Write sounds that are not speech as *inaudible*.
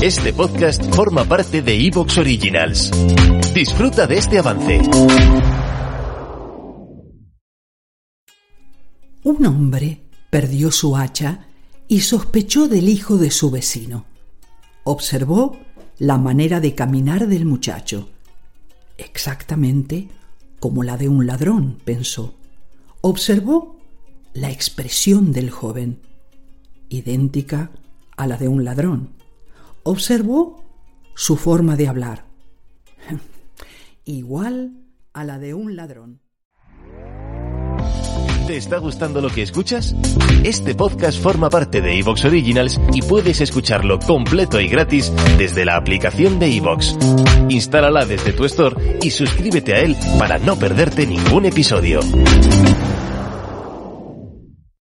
Este podcast forma parte de Evox Originals. Disfruta de este avance. Un hombre perdió su hacha y sospechó del hijo de su vecino. Observó la manera de caminar del muchacho. Exactamente como la de un ladrón, pensó. Observó la expresión del joven, idéntica a la de un ladrón. Observó su forma de hablar, *laughs* igual a la de un ladrón. ¿Te está gustando lo que escuchas? Este podcast forma parte de Evox Originals y puedes escucharlo completo y gratis desde la aplicación de Evox. Instálala desde tu store y suscríbete a él para no perderte ningún episodio.